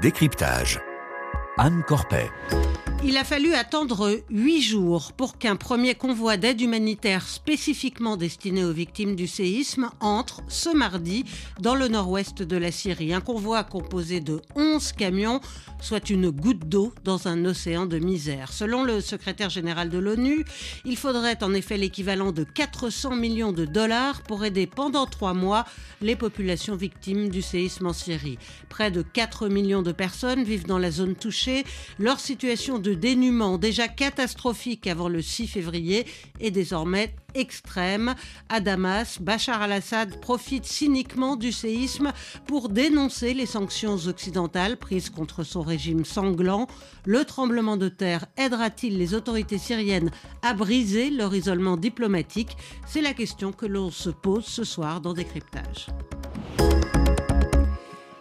Décryptage. Anne Corpet. Il a fallu attendre huit jours pour qu'un premier convoi d'aide humanitaire spécifiquement destiné aux victimes du séisme entre ce mardi dans le nord-ouest de la Syrie. Un convoi composé de 11 camions, soit une goutte d'eau dans un océan de misère. Selon le secrétaire général de l'ONU, il faudrait en effet l'équivalent de 400 millions de dollars pour aider pendant trois mois les populations victimes du séisme en Syrie. Près de 4 millions de personnes vivent dans la zone touchée. Leur situation de dénuement déjà catastrophique avant le 6 février est désormais extrême. À Damas, Bachar al-Assad profite cyniquement du séisme pour dénoncer les sanctions occidentales prises contre son régime sanglant. Le tremblement de terre aidera-t-il les autorités syriennes à briser leur isolement diplomatique? C'est la question que l'on se pose ce soir dans Décryptage.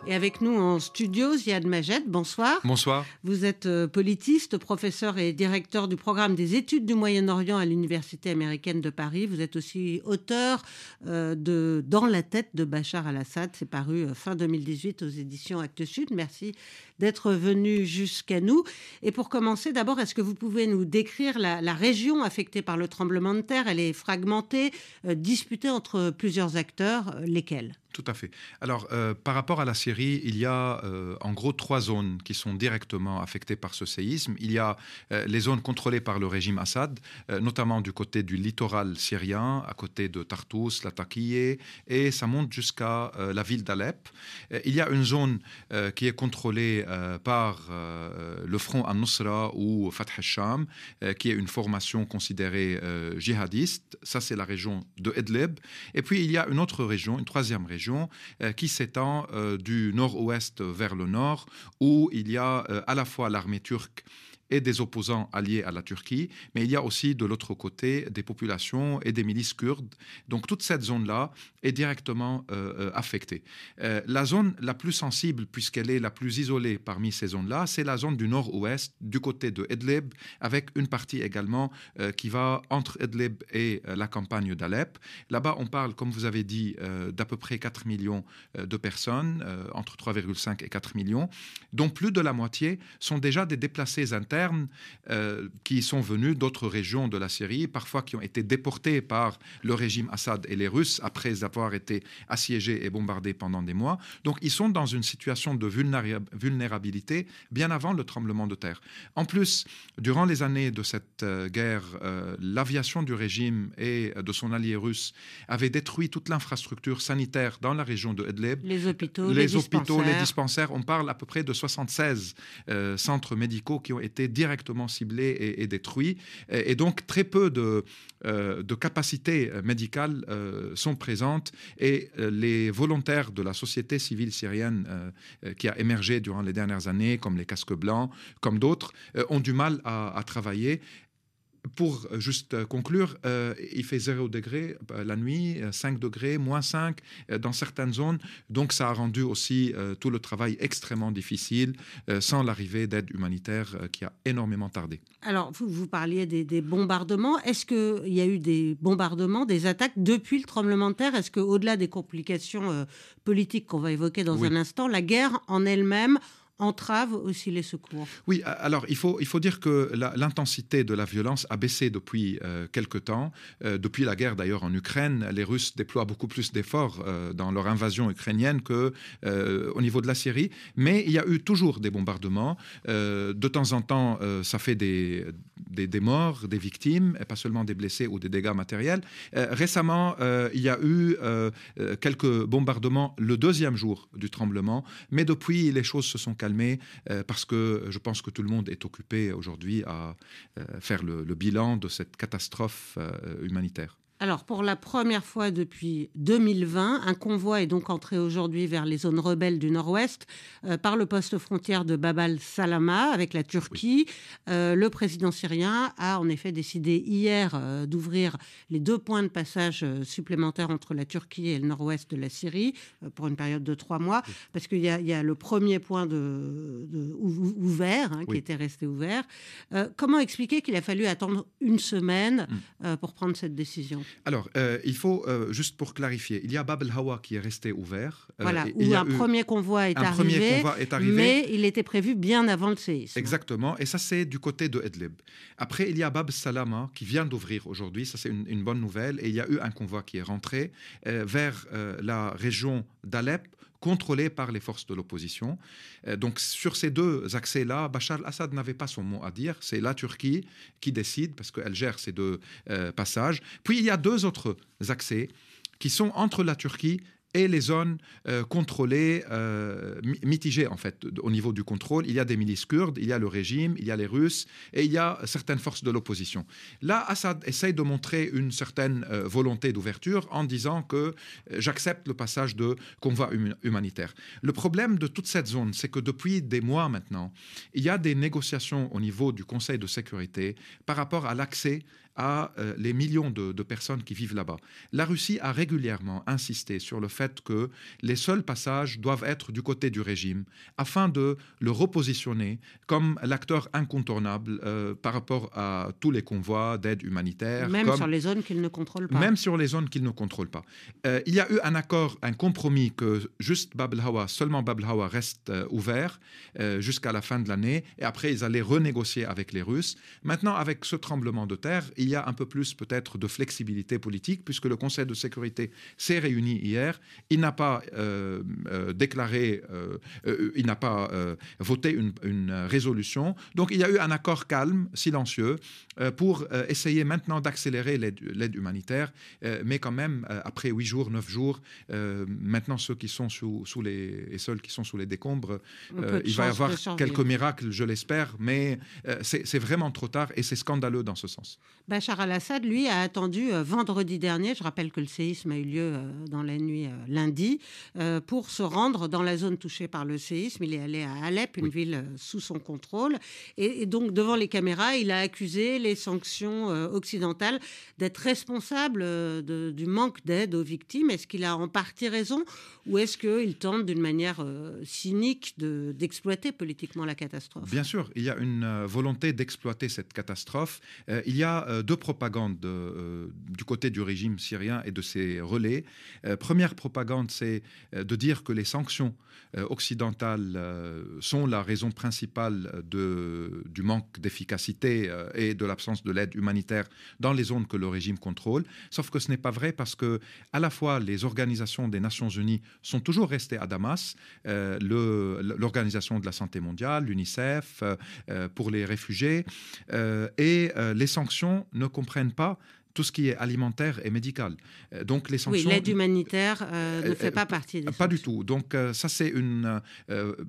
Et avec nous en studio, Ziad Majed, bonsoir. Bonsoir. Vous êtes euh, politiste, professeur et directeur du programme des études du Moyen-Orient à l'Université américaine de Paris. Vous êtes aussi auteur euh, de Dans la tête de Bachar al-Assad. C'est paru euh, fin 2018 aux éditions Actes Sud. Merci d'être venu jusqu'à nous. Et pour commencer, d'abord, est-ce que vous pouvez nous décrire la, région affectée par le tremblement de terre? Elle est fragmentée, disputée entre plusieurs acteurs. lesquels? Tout à fait. Alors, euh, par rapport à la Syrie, il y a euh, en gros trois zones qui sont directement affectées par ce séisme. Il y a euh, les zones contrôlées par le régime Assad, notamment du côté du littoral syrien, à côté de Tartous, Latakia, et ça monte jusqu'à la ville d'Alep. il y a une zone qui est contrôlée par le front al-Nusra ou Fatah al-Sham, qui est une formation considérée djihadiste. Ça, c'est la région de Idlib. Et puis, il y a une autre région, une troisième région euh, qui s'étend euh, du nord-ouest vers le nord, où il y a euh, à la fois l'armée turque et des opposants alliés à la Turquie, mais il y a aussi de l'autre côté des populations et des milices kurdes. Donc toute cette zone-là est directement euh, euh, affectée. Euh, la zone la plus sensible, puisqu'elle est la plus isolée parmi ces zones-là, c'est la zone du nord-ouest, du côté de Idlib, avec une partie également qui va entre Idlib et la campagne d'Alep. Là-bas, on parle, comme vous avez dit, d'à peu près 4 millions de personnes, entre 3,5 et 4 millions, dont plus de la moitié sont déjà des déplacés internes euh, qui sont venus d'autres régions de la Syrie, parfois qui ont été déportés par le régime Assad et les Russes après avoir été assiégés et bombardés pendant des mois. Donc ils sont dans une situation de vulnérabilité bien avant le tremblement de terre. En plus, durant les années de cette euh, guerre, euh, l'aviation du régime et de son allié russe avait détruit toute l'infrastructure sanitaire dans la région de Idlib. Les hôpitaux, les, les hôpitaux, dispensaires. les dispensaires. On parle à peu près de 76 centres médicaux qui ont été directement ciblés et, détruits. Et, donc, très peu de, euh, de capacités médicales euh, sont présentes. Et euh, les volontaires de la société civile syrienne qui a émergé durant les dernières années, comme les casques blancs, comme d'autres, ont du mal à travailler pour euh, juste euh, conclure, euh, il fait 0 degré la nuit, 5 degrés, moins 5 dans certaines zones. Donc ça a rendu aussi tout le travail extrêmement difficile sans l'arrivée d'aide humanitaire qui a énormément tardé. Alors, vous, vous parliez des, bombardements. Est-ce qu'il y a eu des bombardements, des attaques depuis le tremblement de terre? Est-ce qu'au-delà des complications politiques qu'on va évoquer dans un instant, la guerre en elle-même entrave aussi les secours. Oui, alors il faut, il faut dire que l'intensité de la violence a baissé depuis euh, quelque temps. Euh, depuis la guerre d'ailleurs en Ukraine, les Russes déploient beaucoup plus d'efforts euh, dans leur invasion ukrainienne que au niveau de la Syrie. Mais il y a eu toujours des bombardements. de temps en temps, ça fait des, des, des, morts, des victimes, et pas seulement des blessés ou des dégâts matériels. récemment, il y a eu quelques bombardements le deuxième jour du tremblement, mais depuis, les choses se sont calmées euh, parce que je pense que tout le monde est occupé aujourd'hui à euh, faire le, bilan de cette catastrophe euh, humanitaire. Alors, pour la première fois depuis 2020, un convoi est donc entré aujourd'hui vers les zones rebelles du nord-ouest euh, par le poste frontière de Bab al-Salama avec la Turquie. Euh, le président syrien a en effet décidé hier euh, d'ouvrir les deux points de passage supplémentaires entre la Turquie et le nord-ouest de la Syrie pour une période de trois mois, parce qu'il y, y, a le premier point de, ouvert hein, qui était resté ouvert. comment expliquer qu'il a fallu attendre une semaine mm. pour prendre cette décision? Alors, euh, il faut, euh, juste pour clarifier, il y a Bab el-Hawa qui est resté ouvert. Voilà, où un, premier convoi est, un arrivé, premier convoi est arrivé. Mais il était prévu bien avant le séisme. Exactement, et ça c'est du côté de Idlib. Après, il y a Bab Salama qui vient d'ouvrir aujourd'hui, ça c'est une, bonne nouvelle, et il y a eu un convoi qui est rentré vers la région d'Alep contrôlé par les forces de l'opposition. Euh, donc sur ces deux accès-là, Bachar al-Assad n'avait pas son mot à dire. C'est la Turquie qui décide parce qu'elle gère ces deux euh, passages. Puis il y a deux autres accès qui sont entre la Turquie et les zones euh, contrôlées, euh, mitigées en fait au niveau du contrôle. Il y a des milices kurdes, il y a le régime, il y a les Russes et il y a certaines forces de l'opposition. Là, Assad essaye de montrer une certaine euh, volonté d'ouverture en disant que j'accepte le passage de convois humanitaires. Le problème de toute cette zone, c'est que depuis des mois maintenant, il y a des négociations au niveau du Conseil de sécurité par rapport à l'accès à euh, les millions de, personnes qui vivent là-bas. La Russie a régulièrement insisté sur le fait que les seuls passages doivent être du côté du régime afin de le repositionner comme l'acteur incontournable euh, par rapport à tous les convois d'aide humanitaire. Même sur les zones qu'il ne contrôle pas. Même sur les zones qu'il ne contrôle pas. Euh, il y a eu un accord, un compromis que juste Bab el-Hawa, seulement Bab el-Hawa reste ouvert jusqu'à la fin de l'année et après ils allaient renégocier avec les Russes. Maintenant, avec ce tremblement de terre, il il y a un peu plus peut-être de flexibilité politique, puisque le Conseil de sécurité s'est réuni hier. Il n'a pas euh, euh, déclaré, euh, il n'a pas voté une, une, résolution. Donc il y a eu un accord calme, silencieux, pour essayer maintenant d'accélérer l'aide humanitaire. mais quand même, après huit jours, neuf jours, maintenant ceux qui sont sous, sous, les et seuls qui sont sous les décombres, il va y avoir quelques miracles, je l'espère, mais c'est vraiment trop tard et c'est scandaleux dans ce sens. Bachar al-Assad, lui, a attendu euh, vendredi dernier, je rappelle que le séisme a eu lieu euh, dans la nuit euh, lundi, pour se rendre dans la zone touchée par le séisme. Il est allé à Alep, une ville sous son contrôle. Et, donc, devant les caméras, il a accusé les sanctions occidentales d'être responsables du manque d'aide aux victimes. Est-ce qu'il a en partie raison ou est-ce qu'il tente d'une manière cynique d'exploiter politiquement la catastrophe? Bien sûr, il y a une volonté d'exploiter cette catastrophe. il y a deux propagandes euh, du côté du régime syrien et de ses relais. Euh, première propagande, c'est euh, de dire que les sanctions occidentales sont la raison principale de, du manque d'efficacité et de l'absence de l'aide humanitaire dans les zones que le régime contrôle. Sauf que ce n'est pas vrai parce que à la fois les organisations des Nations Unies sont toujours restées à Damas, l'Organisation de la Santé mondiale, l'UNICEF, pour les réfugiés, et les sanctions ne comprennent pas tout ce qui est alimentaire et médical. Euh, donc les sanctions. Oui, l'aide humanitaire euh, ne fait pas partie des. Pas du tout. Donc euh, ça c'est une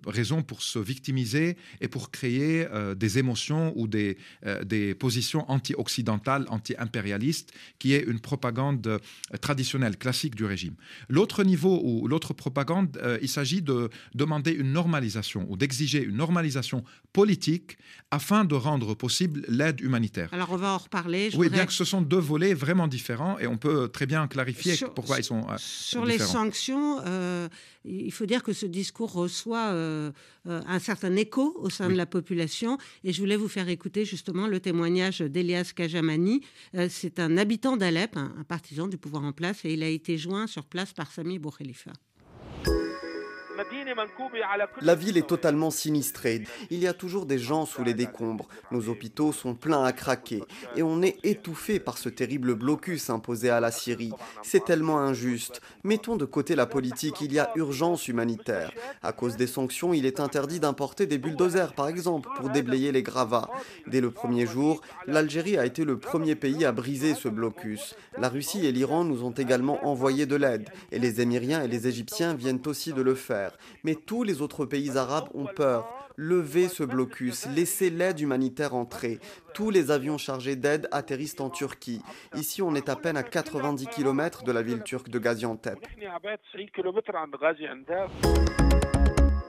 raison pour se victimiser et pour créer des émotions ou des des positions anti-occidentales, anti-impérialistes, qui est une propagande traditionnelle classique du régime. L'autre niveau ou l'autre propagande, il s'agit de demander une normalisation ou d'exiger une normalisation politique afin de rendre possible l'aide humanitaire. Alors on va en reparler. Je oui, bien que ce sont deux volets vraiment différents et on peut très bien clarifier pourquoi ils sont euh, Sur les sanctions, euh, il faut dire que ce discours reçoit euh, un certain écho au sein de la population et je voulais vous faire écouter justement le témoignage d'Elias Kajamani. C'est un habitant d'Alep, un, partisan du pouvoir en place et il a été joint sur place par Sami Boukhelifa. La ville est totalement sinistrée. Il y a toujours des gens sous les décombres. Nos hôpitaux sont pleins à craquer. Et on est étouffé par ce terrible blocus imposé à la Syrie. C'est tellement injuste. Mettons de côté la politique, il y a urgence humanitaire. À cause des sanctions, il est interdit d'importer des bulldozers, par exemple, pour déblayer les gravats. Dès le premier jour, l'Algérie a été le premier pays à briser ce blocus. La Russie et l'Iran nous ont également envoyé de l'aide. Et les Émiriens et les Égyptiens viennent aussi de le faire. Mais tous les autres pays arabes ont peur. Levez ce blocus, laissez l'aide humanitaire entrer. Tous les avions chargés d'aide atterrissent en Turquie. Ici, on est à peine à 90 km de la ville turque de Gaziantep.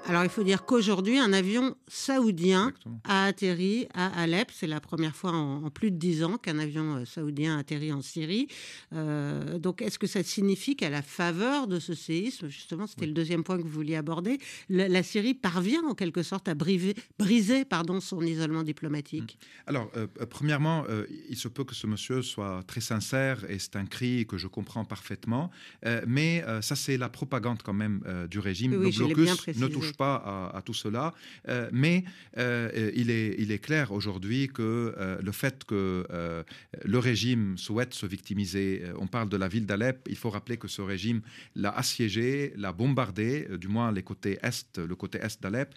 Alors il faut dire qu'aujourd'hui, un avion saoudien a atterri à Alep. C'est la première fois en, plus de dix ans qu'un avion euh, saoudien atterrit en Syrie. Euh, donc est-ce que ça signifie qu'à la faveur de ce séisme, justement, c'était le deuxième point que vous vouliez aborder, la, Syrie parvient en quelque sorte à briser, pardon, son isolement diplomatique? Mmh. Alors, euh, premièrement, il se peut que ce monsieur soit très sincère et c'est un cri que je comprends parfaitement. mais ça, c'est la propagande quand même du régime. le blocus ne touche pas à, tout cela, euh, mais euh, il, est, il est clair aujourd'hui que euh, le fait que le régime souhaite se victimiser, on parle de la ville d'Alep, il faut rappeler que ce régime l'a assiégé, l'a bombardé, du moins les côtés est, le côté est d'Alep.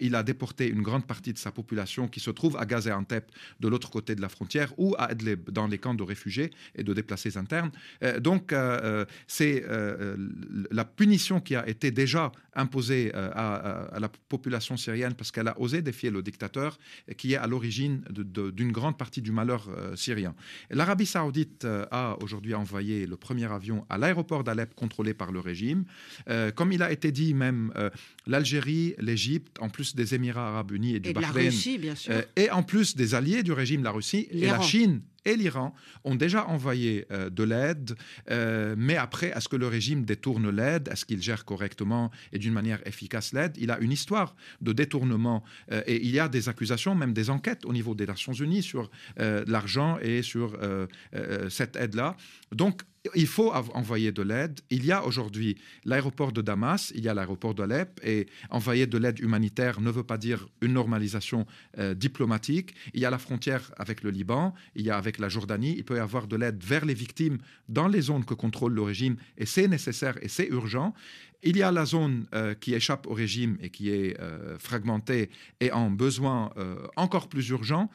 il a déporté une grande partie de sa population qui se trouve à Gaziantep, de l'autre côté de la frontière, ou à dans les camps de réfugiés et de déplacés internes. donc, c'est la punition qui a été déjà imposée la population syrienne parce qu'elle a osé défier le dictateur qui est à l'origine d'une grande partie du malheur euh, syrien. L'Arabie saoudite euh, a aujourd'hui envoyé le premier avion à l'aéroport d'Alep contrôlé par le régime. Euh, comme il a été dit même, l'Algérie, l'Égypte, en plus des Émirats arabes unis et du Bahreïn, et en plus des alliés du régime, la Russie et la Chine et l'Iran ont déjà envoyé euh, de l'aide, euh, mais après, est-ce que le régime détourne l'aide Est-ce qu'il gère correctement et d'une manière efficace l'aide Il a une histoire de détournement euh, et il y a des accusations, même des enquêtes au niveau des Nations Unies sur l'argent et sur cette aide-là. Donc, il faut envoyer de l'aide. Il y a aujourd'hui l'aéroport de Damas, il y a l'aéroport d'Alep, et envoyer de l'aide humanitaire ne veut pas dire une normalisation euh, diplomatique. Il y a la frontière avec le Liban, il y a avec la Jordanie, il peut y avoir de l'aide vers les victimes dans les zones que contrôle le régime, et c'est nécessaire et c'est urgent. Il y a la zone euh, qui échappe au régime et qui est euh, fragmentée et en besoin euh, encore plus urgent,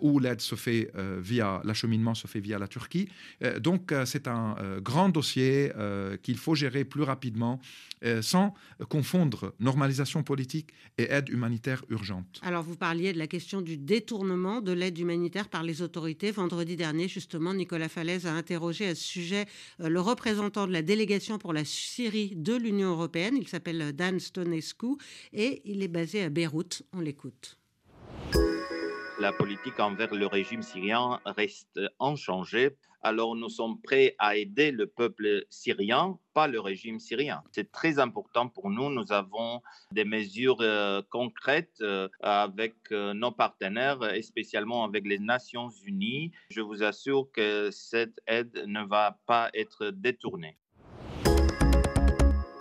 où l'aide se fait via l'acheminement se fait via la Turquie. donc c'est un grand dossier qu'il faut gérer plus rapidement sans confondre normalisation politique et aide humanitaire urgente. Alors vous parliez de la question du détournement de l'aide humanitaire par les autorités. Vendredi dernier, justement, Nicolas Falaise a interrogé à ce sujet le représentant de la délégation pour la Syrie de l'Union européenne. Il s'appelle Dan Stonescu et il est basé à Beyrouth. On l'écoute. La politique envers le régime syrien reste inchangée. Alors nous sommes prêts à aider le peuple syrien, pas le régime syrien. C'est très important pour nous. Nous avons des mesures euh, concrètes euh, avec euh, nos partenaires, et spécialement avec les Nations Unies. Je vous assure que cette aide ne va pas être détournée.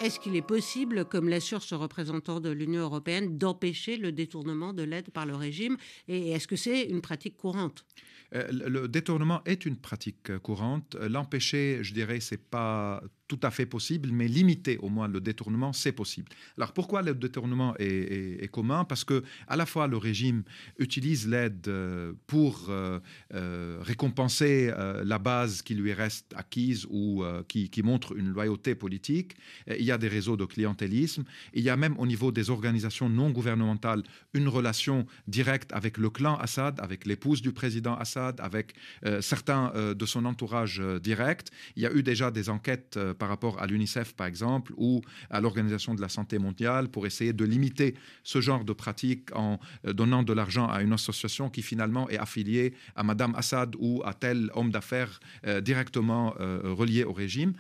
Est-ce qu'il est possible, comme l'assure ce représentant de l'Union européenne, d'empêcher le détournement de l'aide par le régime Et est-ce que c'est une pratique courante? Euh, le détournement est une pratique courante. L'empêcher, je dirais, c'est pas tout à fait possible, mais limiter au moins le détournement, c'est possible. Alors pourquoi le détournement est, commun? Parce que à la fois le régime utilise l'aide euh, pour euh, récompenser la base qui lui reste acquise ou qui, montre une loyauté politique. Il y a des réseaux de clientélisme. Il y a même au niveau des organisations non gouvernementales une relation directe avec le clan Assad, avec l'épouse du président Assad avec euh, certains euh, de son entourage euh, direct. Il y a eu déjà des enquêtes par rapport à l'UNICEF, par exemple, ou à l'Organisation de la Santé mondiale pour essayer de limiter ce genre de pratique en donnant de l'argent à une association qui finalement est affiliée à Madame Assad ou à tel homme d'affaires directement relié au régime.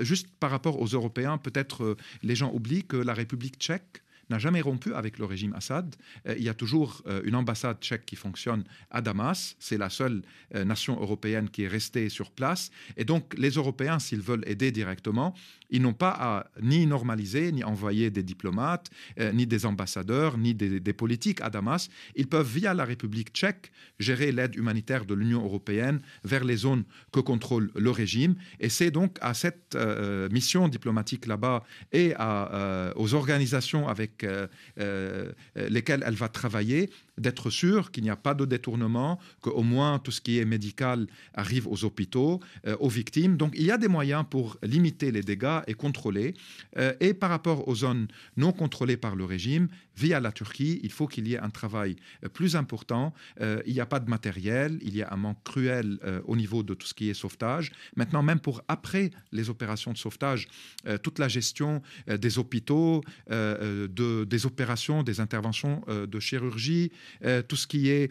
juste par rapport aux Européens, peut-être les gens oublient que la République tchèque n'a jamais rompu avec le régime Assad. Euh, il y a toujours euh, une ambassade tchèque qui fonctionne à Damas. C'est la seule euh, nation européenne qui est restée sur place. Et donc, les Européens, s'ils veulent aider directement, ils n'ont pas à ni normaliser, ni envoyer des diplomates, ni des ambassadeurs, ni des, politiques à Damas. Ils peuvent, via la République tchèque, gérer l'aide humanitaire de l'Union européenne vers les zones que contrôle le régime. Et c'est donc à cette mission diplomatique là-bas et aux organisations avec euh, euh, lesquels elle va travailler d'être sûr qu'il n'y a pas de détournement, qu'au moins tout ce qui est médical arrive aux hôpitaux, euh, aux victimes. Donc il y a des moyens pour limiter les dégâts et contrôler. Euh, et par rapport aux zones non contrôlées par le régime, via la Turquie, il faut qu'il y ait un travail euh, plus important. il n'y a pas de matériel, il y a un manque cruel au niveau de tout ce qui est sauvetage. Maintenant, même pour après les opérations de sauvetage, toute la gestion des hôpitaux, de, des opérations, des interventions de chirurgie, tout ce qui est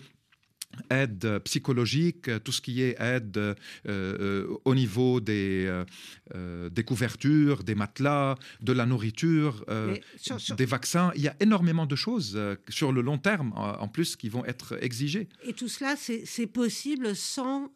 aide psychologique, tout ce qui est aide euh, euh, au niveau des, des couvertures, des matelas, de la nourriture, des vaccins. Il y a énormément de choses sur le long terme, en, plus, qui vont être exigées. Et tout cela, c'est possible sans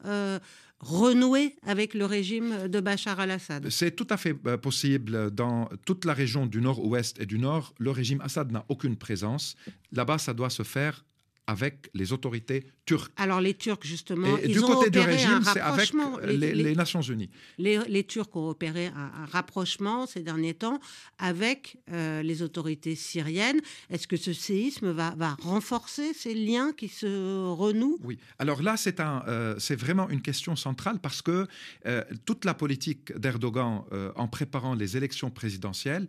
renouer avec le régime de Bachar al-Assad? C'est tout à fait possible dans toute la région du nord-ouest et du nord. Le régime Assad n'a aucune présence. Là-bas, ça doit se faire avec les autorités turques. Alors les Turcs, justement, ils du ont côté du régime, c'est avec les, Nations Unies. Les, Turcs ont opéré un, rapprochement ces derniers temps avec euh, les autorités syriennes. Est-ce que ce séisme va, va, renforcer ces liens qui se renouent? Oui. Alors là, c'est un, euh, c'est vraiment une question centrale parce que euh, toute la politique d'Erdogan en préparant les élections présidentielles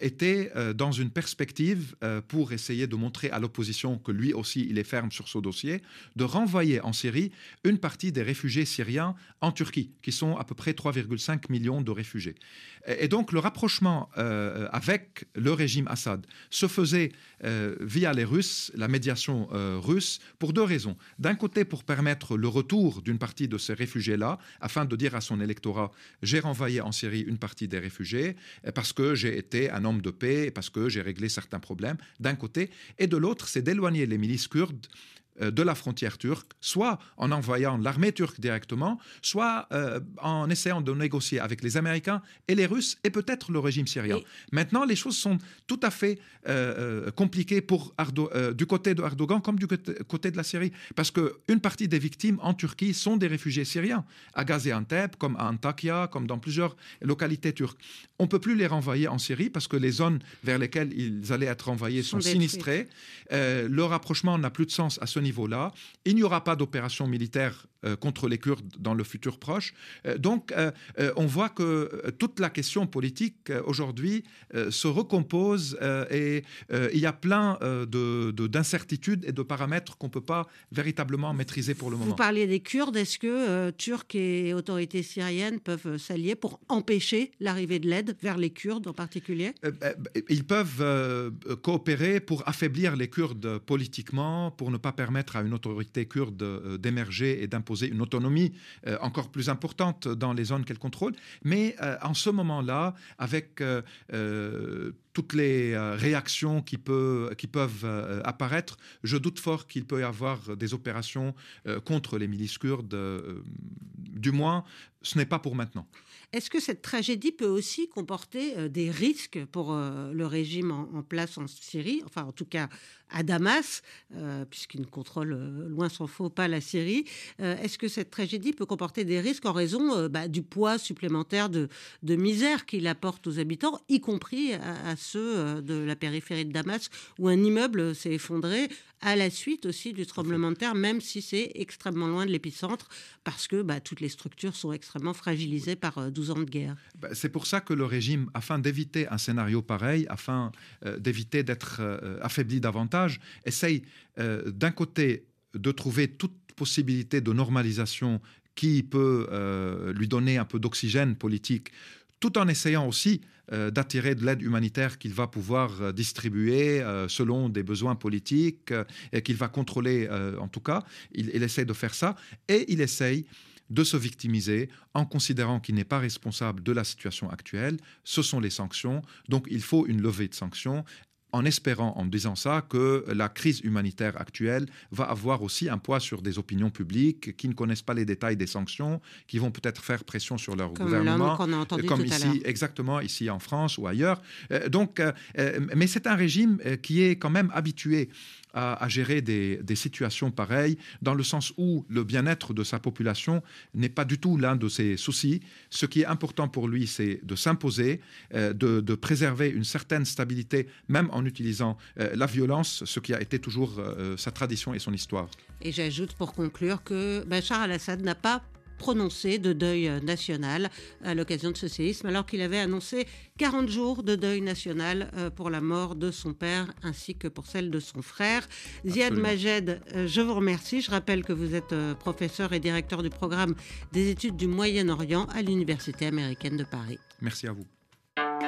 était dans une perspective pour essayer de montrer à l'opposition que lui aussi il est ferme sur ce dossier, de renvoyer en Syrie une partie des réfugiés syriens en Turquie, qui sont à peu près 3,5 millions de réfugiés. Et donc le rapprochement euh, avec le régime Assad se faisait euh, via les Russes, la médiation euh, russe, pour deux raisons. D'un côté, pour permettre le retour d'une partie de ces réfugiés-là, afin de dire à son électorat, j'ai renvoyé en Syrie une partie des réfugiés, parce que j'ai été un homme de paix, parce que j'ai réglé certains problèmes, d'un côté. Et de l'autre, c'est d'éloigner les milices kurdes euh, de la frontière turque, soit en envoyant l'armée turque directement, soit euh, en essayant de négocier avec les Américains et les Russes et peut-être le régime syrien. Maintenant, les choses sont tout à fait euh, compliquées pour du côté de Erdogan comme du côté, de la Syrie, parce qu'une partie des victimes en Turquie sont des réfugiés syriens, à Gaziantep, comme à Antakya, comme dans plusieurs localités turques. On ne peut plus les renvoyer en Syrie parce que les zones vers lesquelles ils allaient être renvoyés sont, sinistrées. le rapprochement n'a plus de sens à ce niveau-là. Il n'y aura pas d'opération militaire contre les Kurdes dans le futur proche. Euh, donc, euh, on voit que toute la question politique aujourd'hui se recompose et il y a plein d'incertitudes de, et de paramètres qu'on ne peut pas véritablement maîtriser pour le moment. Vous parliez des Kurdes. Est-ce que Turcs et autorités syriennes peuvent s'allier pour empêcher l'arrivée de l'aide vers les Kurdes en particulier? Ils peuvent coopérer pour affaiblir les Kurdes politiquement, pour ne pas permettre à une autorité kurde d'émerger et d'imposer une autonomie euh, encore plus importante dans les zones qu'elle contrôle. Mais euh, en ce moment-là, avec euh, toutes les réactions qui, peuvent apparaître, je doute fort qu'il peut y avoir des opérations contre les milices kurdes. du moins, ce n'est pas pour maintenant. Est-ce que cette tragédie peut aussi comporter des risques pour le régime en, place en Syrie, enfin en tout cas à Damas, puisqu'il ne contrôle loin s'en faut pas la Syrie Est-ce que cette tragédie peut comporter des risques en raison bah, du poids supplémentaire de, misère qu'il apporte aux habitants, y compris à ceux de la périphérie de Damas, où un immeuble s'est effondré à la suite aussi du tremblement de terre, même si c'est extrêmement loin de l'épicentre, parce que bah, toutes les structures sont extrêmement fragilisées par 12 euh, ans de guerre. Bah, c'est pour ça que le régime, afin d'éviter un scénario pareil, afin euh, d'éviter d'être euh, affaibli davantage, essaye d'un côté de trouver toute possibilité de normalisation qui peut lui donner un peu d'oxygène politique, tout en essayant aussi euh, d'attirer de l'aide humanitaire qu'il va pouvoir euh, distribuer euh, selon des besoins politiques et qu'il va contrôler en tout cas. Il, il, essaie de faire ça et il essaye de se victimiser en considérant qu'il n'est pas responsable de la situation actuelle. Ce sont les sanctions. Donc il faut une levée de sanctions en espérant, en disant ça, que la crise humanitaire actuelle va avoir aussi un poids sur des opinions publiques qui ne connaissent pas les détails des sanctions, qui vont peut-être faire pression sur leur gouvernement, comme ici, exactement ici en France ou ailleurs. Euh, donc, euh, euh, mais c'est un régime qui est quand même habitué à, gérer des, situations pareilles, dans le sens où le bien-être de sa population n'est pas du tout l'un de ses soucis. Ce qui est important pour lui, c'est de s'imposer, euh, de, préserver une certaine stabilité, même en utilisant euh, la violence, ce qui a été toujours euh, sa tradition et son histoire. Et j'ajoute pour conclure que Bachar al-Assad n'a pas prononcé de deuil national à l'occasion de ce séisme, alors qu'il avait annoncé 40 jours de deuil national euh, pour la mort de son père ainsi que pour celle de son frère. Ziad Majed, euh, je vous remercie. Je rappelle que vous êtes euh, professeur et directeur du programme des études du Moyen-Orient à l'Université américaine de Paris. Merci à vous.